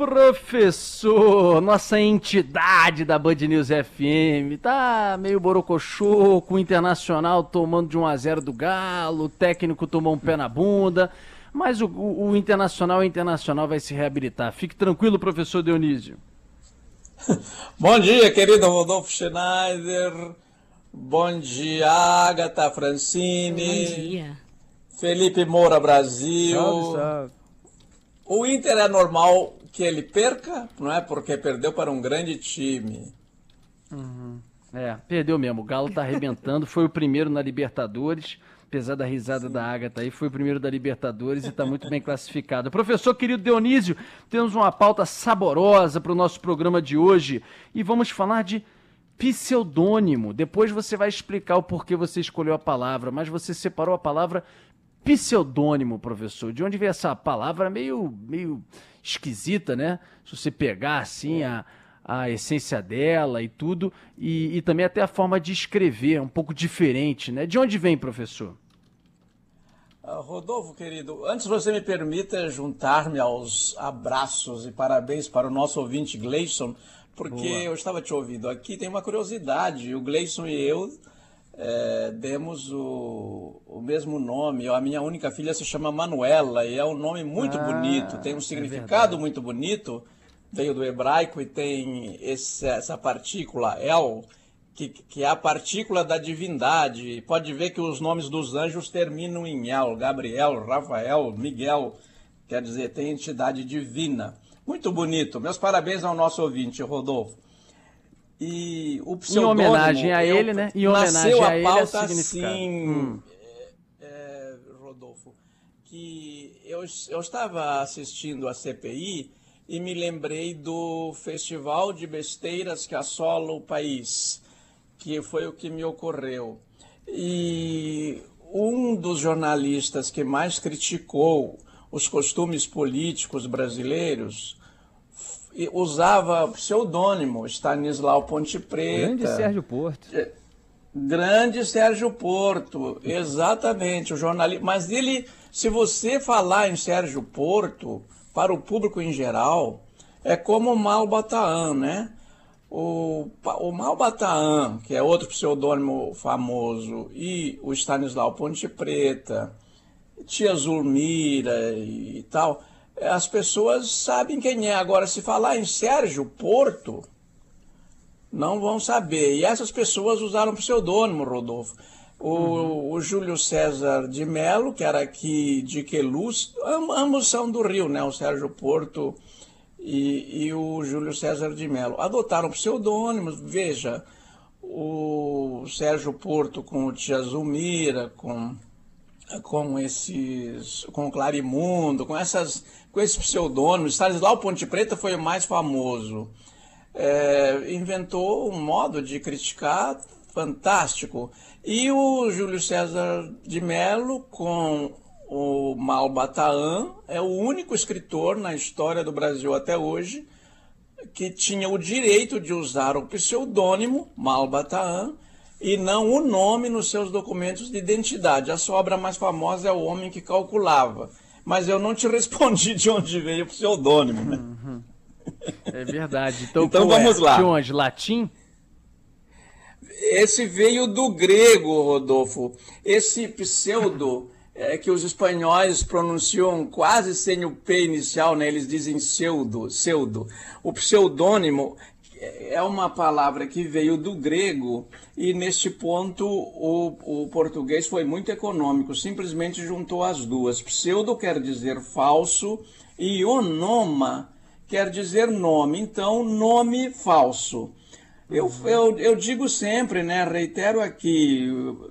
Professor, nossa entidade da Band News FM, tá meio borocochô, com o Internacional tomando de 1 a 0 do Galo, o técnico tomou um pé na bunda, mas o, o, o Internacional, o Internacional vai se reabilitar. Fique tranquilo, professor Dionísio. Bom dia, querido Rodolfo Schneider. Bom dia, Agatha Francini. Bom dia. Felipe Moura Brasil. Salve, salve. O Inter é normal que ele perca, não é? Porque perdeu para um grande time. É, perdeu mesmo. O Galo tá arrebentando. Foi o primeiro na Libertadores. Apesar da risada da Agatha aí, foi o primeiro da Libertadores e tá muito bem classificado. Professor querido Dionísio, temos uma pauta saborosa para o nosso programa de hoje e vamos falar de pseudônimo. Depois você vai explicar o porquê você escolheu a palavra, mas você separou a palavra pseudônimo, professor. De onde veio essa palavra meio, meio esquisita, né? Se você pegar assim a, a essência dela e tudo, e, e também até a forma de escrever, é um pouco diferente, né? De onde vem, professor? Ah, Rodolfo, querido, antes você me permita juntar-me aos abraços e parabéns para o nosso ouvinte Gleison, porque Boa. eu estava te ouvindo aqui, tem uma curiosidade, o Gleison e eu eh, demos o, o mesmo nome, a minha única filha se chama Manuela, e é um nome muito Ah, bonito, tem um é significado verdade. muito bonito, veio do hebraico e tem esse- essa partícula El, que, que é a partícula da divindade. Pode ver que os nomes dos anjos terminam em El, Gabriel, Rafael, Miguel, quer dizer, tem entidade divina. Muito bonito. Meus parabéns ao nosso ouvinte, Rodolfo. E o Em homenagem a eu- ele, né? Em homenagem a ele, é pauta assim, Hum. é, Rodolfo, que eu, eu estava assistindo a CPI e me lembrei do festival de besteiras que assola o país, que foi o que me ocorreu. E um dos jornalistas que mais criticou os costumes políticos brasileiros usava pseudônimo Stanislau Ponte Preta. Grande Sérgio Porto. Grande Sérgio Porto, exatamente, o jornalista. Mas ele, se você falar em Sérgio Porto, para o público em geral, é como o Malbataan, né? O, o Malbataan, que é outro pseudônimo famoso, e o Stanislau Ponte Preta, Tia Zulmira e tal, as pessoas sabem quem é. Agora, se falar em Sérgio Porto, não vão saber. E essas pessoas usaram pseudônimo, Rodolfo. O, o Júlio César de Melo, que era aqui de Queluz, am- ambos são do Rio, né? O Sérgio Porto e, e o Júlio César de Melo. Adotaram pseudônimos, veja, o Sérgio Porto com o Tia Zulmira, com com esses, com o Clarimundo, com essas, com esses pseudônimos. Stanislau Ponte Preta foi o mais famoso. É, inventou um modo de criticar fantástico. E o Júlio César de Mello com o Malbataan é o único escritor na história do Brasil até hoje que tinha o direito de usar o pseudônimo Malbataan e não o nome nos seus documentos de identidade. A sua obra mais famosa é O Homem que Calculava. Mas eu não te respondi de onde veio o pseudônimo. Né? É verdade. Então, Então é? vamos lá. De onde? Latim? Esse veio do grego, Rodolfo. Esse pseudo é que os espanhóis pronunciam quase sem o P inicial, né? eles dizem pseudo, pseudo. O pseudônimo é uma palavra que veio do grego e neste ponto o, o português foi muito econômico, simplesmente juntou as duas. Pseudo quer dizer falso e onoma quer dizer nome, então nome falso. Eu, eu, eu digo sempre, né, reitero aqui,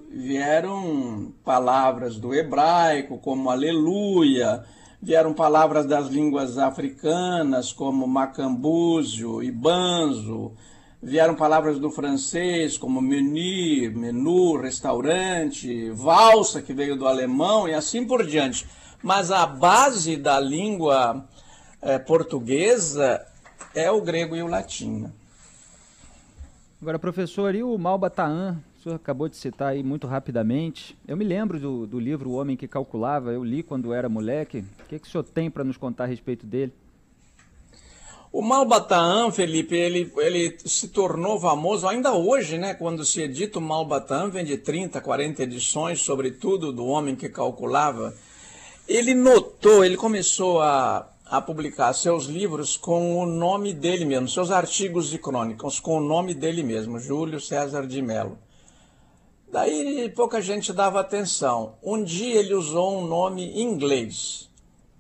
vieram palavras do hebraico, como aleluia, vieram palavras das línguas africanas, como macambúzio e banzo, vieram palavras do francês como menu, menu, restaurante, valsa, que veio do alemão e assim por diante. Mas a base da língua é, portuguesa é o grego e o latim. Agora, professor, e o Malbataan? O senhor acabou de citar aí muito rapidamente. Eu me lembro do, do livro O Homem que Calculava, eu li quando era moleque. O que, que o senhor tem para nos contar a respeito dele? O Malbataan, Felipe, ele, ele se tornou famoso ainda hoje, né? Quando se edita o Malbataan, vende 30, 40 edições, sobretudo do homem que calculava. Ele notou, ele começou a, a publicar seus livros com o nome dele mesmo, seus artigos de crônicas com o nome dele mesmo, Júlio César de Mello. Daí pouca gente dava atenção. Um dia ele usou um nome inglês,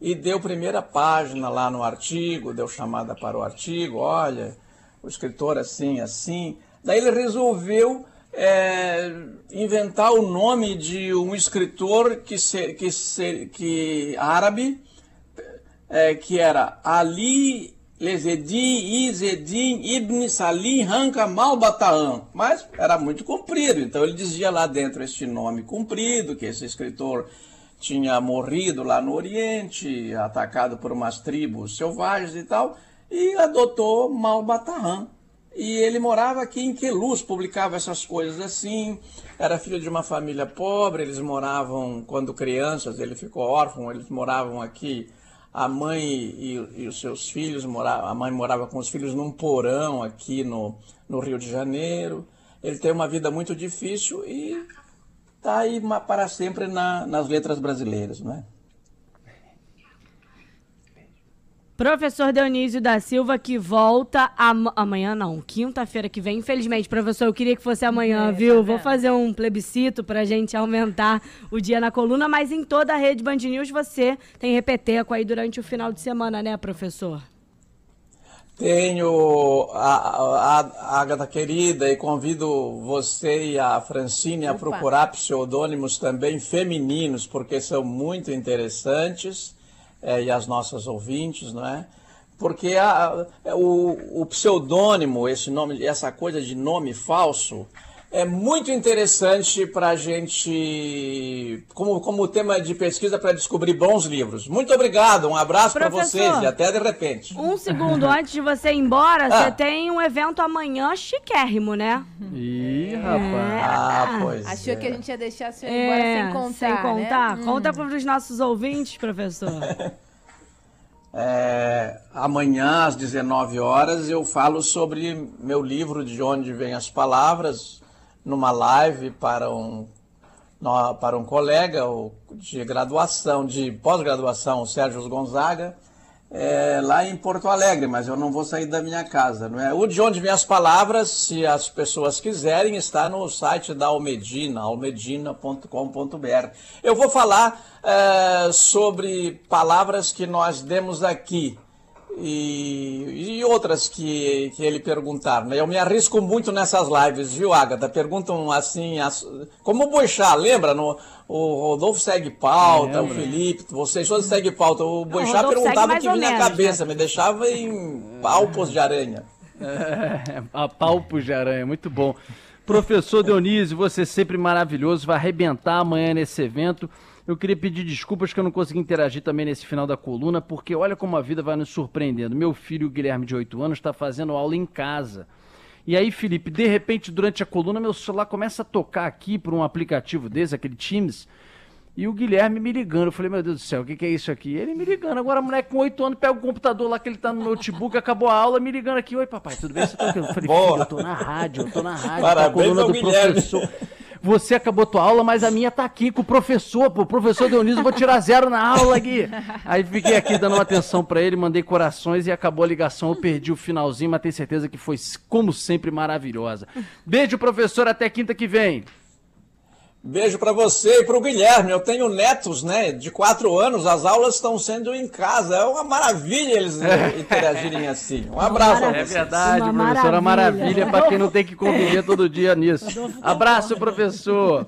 e deu primeira página lá no artigo, deu chamada para o artigo, olha, o escritor assim, assim. Daí ele resolveu é, inventar o nome de um escritor que, se, que, se, que árabe, é, que era Ali Lezedin Izedin Ibn Salim Hanka Malbataan, mas era muito comprido, então ele dizia lá dentro este nome comprido, que esse escritor tinha morrido lá no Oriente, atacado por umas tribos selvagens e tal, e adotou Malbataan. E ele morava aqui em Queluz, publicava essas coisas assim. Era filho de uma família pobre, eles moravam, quando crianças, ele ficou órfão, eles moravam aqui. A mãe e, e os seus filhos, moravam, a mãe morava com os filhos num porão aqui no, no Rio de Janeiro. Ele tem uma vida muito difícil e está aí para sempre na, nas letras brasileiras, não é? Professor Dionísio da Silva, que volta am amanhã, não, quinta-feira que vem. Infelizmente, professor, eu queria que fosse amanhã, é, viu? Tá Vou fazer um plebiscito para a gente aumentar o dia na coluna, mas em toda a rede Band News você tem repeteco aí durante o final de semana, né, professor? Tenho a, a, a Agatha querida e convido você e a Francine a procurar pseudônimos também femininos, porque são muito interessantes, é, e as nossas ouvintes, não é? Porque a, o, o pseudônimo, esse nome, essa coisa de nome falso, é muito interessante para a gente, como, como tema de pesquisa para descobrir bons livros. Muito obrigado, um abraço para vocês e até de repente. Um segundo antes de você ir embora, ah. você tem um evento amanhã chiquérrimo, né? Ih, rapaz. É. Ah, pois Achou é. que a gente ia deixar a senhora é, embora sem contar. Sem contar? Né? Conta hum. para os nossos ouvintes, professor. É, amanhã, às 19 horas, eu falo sobre meu livro De Onde Vêm as Palavras, numa live para um, para um colega de graduação, de pós-graduação, o Sérgio Gonzaga, é, lá em Porto Alegre, mas eu não vou sair da minha casa. Não é? O de onde vem as palavras, se as pessoas quiserem, está no site da Almedina, almedina.com.br. Eu vou falar é, sobre palavras que nós demos aqui e, e outras que, que ele perguntar. Né? Eu me arrisco muito nessas lives, viu, Agatha? Perguntam assim, as, como o Boixá, lembra? No, o Rodolfo segue pauta, é, o Felipe, vocês todos seguem pauta. O Boixá perguntava o que vinha na cabeça, né? me deixava em palpos de aranha. É, a palpos de aranha, muito bom. Professor Dionísio, você sempre maravilhoso, vai arrebentar amanhã nesse evento. Eu queria pedir desculpas que eu não consegui interagir também nesse final da coluna, porque olha como a vida vai nos surpreendendo. Meu filho, o Guilherme, de 8 anos, está fazendo aula em casa. E aí, Felipe, de repente, durante a coluna, meu celular começa a tocar aqui por um aplicativo desse, aquele Teams, e o Guilherme me ligando. Eu falei, meu Deus do céu, o que, que, é isso aqui? Ele me ligando. Agora, moleque com 8 anos, pega o computador lá que ele tá no notebook, acabou a aula, me ligando aqui. Oi, papai, tudo bem? Você tá aqui? Eu falei, filho, eu tô na rádio, eu tô na rádio, Parabéns tá a coluna do Guilherme. professor. Você acabou tua aula, mas a minha tá aqui com o professor, pô. Professor Dionísio, vou tirar zero na aula aqui. Aí fiquei aqui dando uma atenção para ele, mandei corações e acabou a ligação. Eu perdi o finalzinho, mas tenho certeza que foi, como sempre, maravilhosa. Beijo, professor. Até quinta que vem. Beijo para você e para o Guilherme. Eu tenho netos, né, de quatro anos. As aulas estão sendo em casa. É uma maravilha eles interagirem assim. Um abraço. É verdade, uma professora. Maravilha, maravilha para quem não tem que conviver todo dia nisso. Abraço, professor.